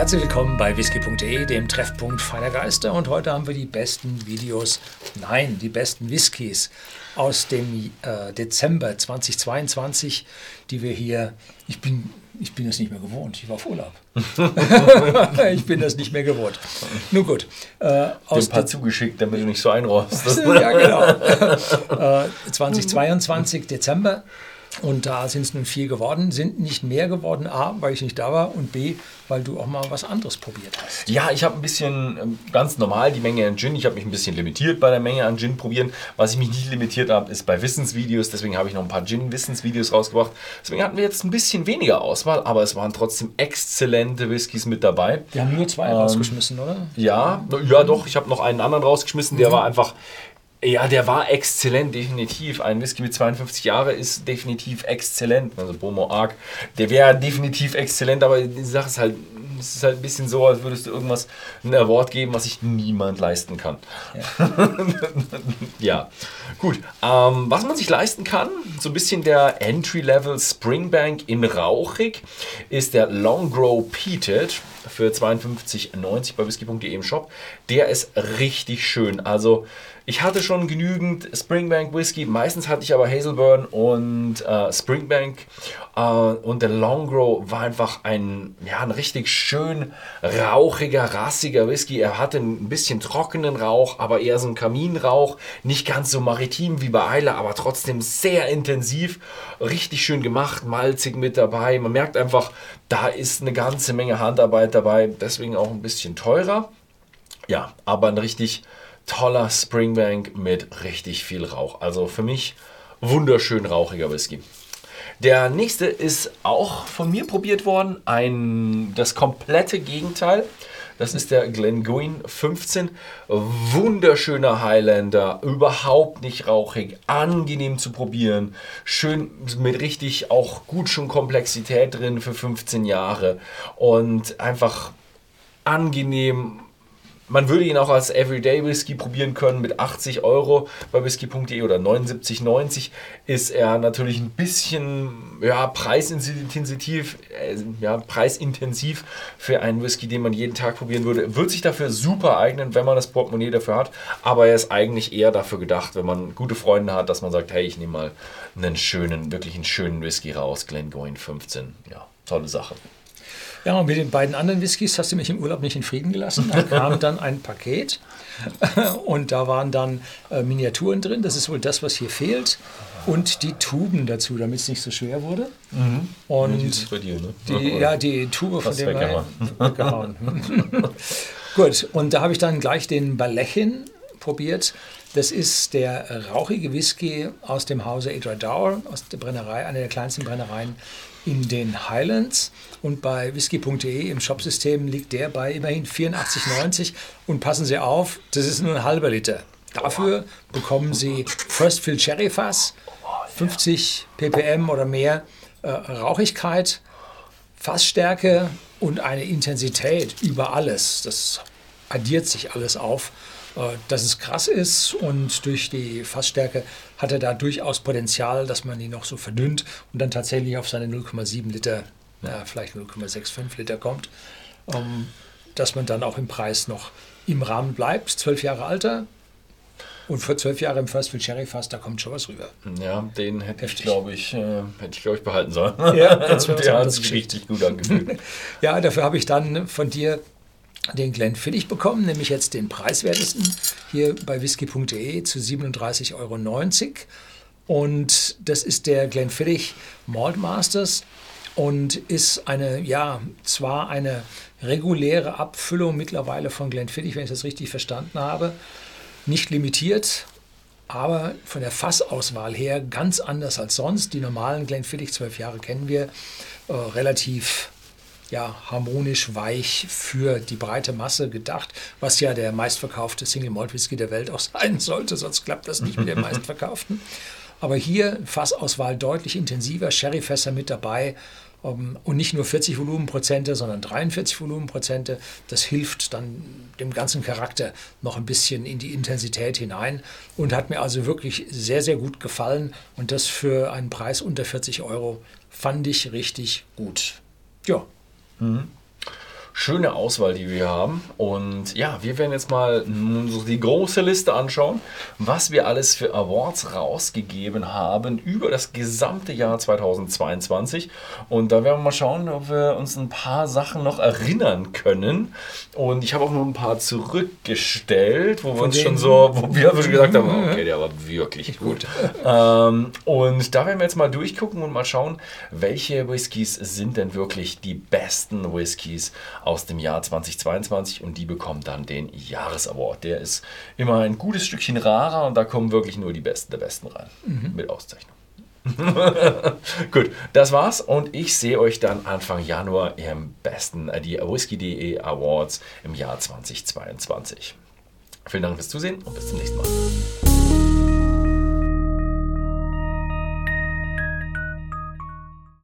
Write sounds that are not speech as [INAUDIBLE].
Herzlich willkommen bei whisky.de, dem Treffpunkt feiner Geister. Und heute haben wir die besten Videos, nein, die besten Whiskys aus dem äh, Dezember 2022, die wir hier, ich bin, ich bin das nicht mehr gewohnt, ich war auf Urlaub. [LAUGHS] ich bin das nicht mehr gewohnt. Nun gut. Äh, aus Dem paar zugeschickt, damit du nicht so einrostest. [LAUGHS] ja, genau. [LAUGHS] äh, 2022 Dezember und da sind es nun vier geworden, sind nicht mehr geworden, A, weil ich nicht da war und B, weil du auch mal was anderes probiert hast. Ja, ich habe ein bisschen ähm, ganz normal die Menge an Gin. Ich habe mich ein bisschen limitiert bei der Menge an Gin probieren. Was ich mich nicht limitiert habe, ist bei Wissensvideos. Deswegen habe ich noch ein paar Gin-Wissensvideos rausgebracht. Deswegen hatten wir jetzt ein bisschen weniger Auswahl, aber es waren trotzdem exzellente Whiskys mit dabei. Wir haben nur zwei ähm, rausgeschmissen, oder? Ja, ja doch. Ich habe noch einen anderen rausgeschmissen. Der mhm. war einfach ja, der war exzellent, definitiv. Ein Whisky mit 52 Jahren ist definitiv exzellent. Also Bomo Arc, der wäre definitiv exzellent, aber die Sache ist halt, es ist halt ein bisschen so, als würdest du irgendwas, ein Award geben, was sich niemand leisten kann. Ja, [LAUGHS] ja. gut. Ähm, was man sich leisten kann, so ein bisschen der Entry-Level Springbank in Rauchig, ist der Long Grow Peated für 52,90 bei whisky.de im Shop. Der ist richtig schön. Also ich hatte schon genügend Springbank Whisky, meistens hatte ich aber Hazelburn und äh, Springbank äh, und der Longgrow war einfach ein, ja, ein richtig schön rauchiger, rassiger Whisky. Er hatte ein bisschen trockenen Rauch, aber eher so ein Kaminrauch, nicht ganz so maritim wie bei Eile, aber trotzdem sehr intensiv, richtig schön gemacht, malzig mit dabei. Man merkt einfach, da ist eine ganze Menge Handarbeit dabei, deswegen auch ein bisschen teurer. Ja, aber ein richtig toller Springbank mit richtig viel Rauch. Also für mich wunderschön rauchiger Whisky. Der nächste ist auch von mir probiert worden, ein, das komplette Gegenteil. Das ist der Glengoyne 15. Wunderschöner Highlander, überhaupt nicht rauchig, angenehm zu probieren, schön mit richtig auch gut schon Komplexität drin für 15 Jahre und einfach angenehm man würde ihn auch als Everyday Whisky probieren können mit 80 Euro bei whisky.de oder 79,90 ist er natürlich ein bisschen ja, preisintensiv, äh, ja, preisintensiv für einen Whisky, den man jeden Tag probieren würde. Wird sich dafür super eignen, wenn man das Portemonnaie dafür hat, aber er ist eigentlich eher dafür gedacht, wenn man gute Freunde hat, dass man sagt, hey, ich nehme mal einen schönen, wirklich einen schönen Whisky raus, Glengoyne 15. Ja, tolle Sache. Ja, und mit den beiden anderen Whiskys hast du mich im Urlaub nicht in Frieden gelassen. Da kam dann ein Paket [LAUGHS] und da waren dann äh, Miniaturen drin. Das ist wohl das, was hier fehlt. Und die Tuben dazu, damit es nicht so schwer wurde. Mhm. Und ja, die dir, ne? Die, ja, die Tube von dem weggehauen. [LAUGHS] Gut, und da habe ich dann gleich den Balechin probiert. Das ist der rauchige Whisky aus dem Hause Dower, aus der Brennerei, einer der kleinsten Brennereien in den Highlands. Und bei whisky.de im Shopsystem liegt der bei immerhin 84,90. Und passen Sie auf, das ist nur ein halber Liter. Dafür bekommen Sie First Fill Cherry Fass, 50 ppm oder mehr äh, Rauchigkeit, Fassstärke und eine Intensität über alles. Das addiert sich alles auf. Äh, dass es krass ist und durch die Fassstärke hat er da durchaus Potenzial, dass man ihn noch so verdünnt und dann tatsächlich auf seine 0,7 Liter, ja, vielleicht 0,65 Liter kommt, um, dass man dann auch im Preis noch im Rahmen bleibt. Zwölf Jahre Alter, und für zwölf Jahre im First Field Cherry Fass, da kommt schon was rüber. Ja, den hätte Heftig. ich, glaube ich, äh, hätte ich, glaube ich, behalten sollen. Ja, [LAUGHS] der hat sich richtig gut angefühlt. [LAUGHS] ja, dafür habe ich dann von dir den Glenfiddich bekommen, nämlich jetzt den preiswertesten hier bei whisky.de zu 37,90 Euro. Und das ist der Glenfiddich Malt Masters und ist eine, ja, zwar eine reguläre Abfüllung mittlerweile von Glenfiddich, wenn ich das richtig verstanden habe, nicht limitiert, aber von der Fassauswahl her ganz anders als sonst. Die normalen Glenfiddich, zwölf Jahre kennen wir, äh, relativ ja, harmonisch weich für die breite Masse gedacht, was ja der meistverkaufte Single Malt Whisky der Welt auch [LAUGHS] sein sollte, sonst klappt das nicht mit dem meistverkauften. Aber hier Fassauswahl deutlich intensiver, Sherryfässer mit dabei um, ähm, und nicht nur 40 Volumenprozente, sondern 43 Volumenprozente. Das hilft dann dem ganzen Charakter noch ein bisschen in die Intensität hinein und hat mir also wirklich sehr, sehr gut gefallen. Und das für einen Preis unter 40 Euro fand ich richtig gut. Ja, Mhm. Schöne Auswahl, die wir haben. Und ja, wir werden jetzt mal die große Liste anschauen, was wir alles für Awards rausgegeben haben über das gesamte Jahr 2022. Und da werden wir mal schauen, ob wir uns ein paar Sachen noch erinnern können. Und ich habe auch nur ein paar zurückgestellt, wo wir uns schon so, wo wir schon gesagt haben, okay, der war wirklich gut. ähm, und da werden wir jetzt mal durchgucken und mal schauen, welche Whiskys sind denn wirklich die besten Whiskys aus dem Jahr 2022 und die bekommen dann den Jahresaward. Der ist immer ein gutes Stückchen rarer und da kommen wirklich nur die Besten der Besten rein. Mhm. Mit Auszeichnung. [LAUGHS] Gut, das war's und ich sehe euch dann Anfang Januar im besten äh, die Whisky.de Awards im Jahr 2022. Vielen Dank fürs Zusehen und bis zum nächsten Mal.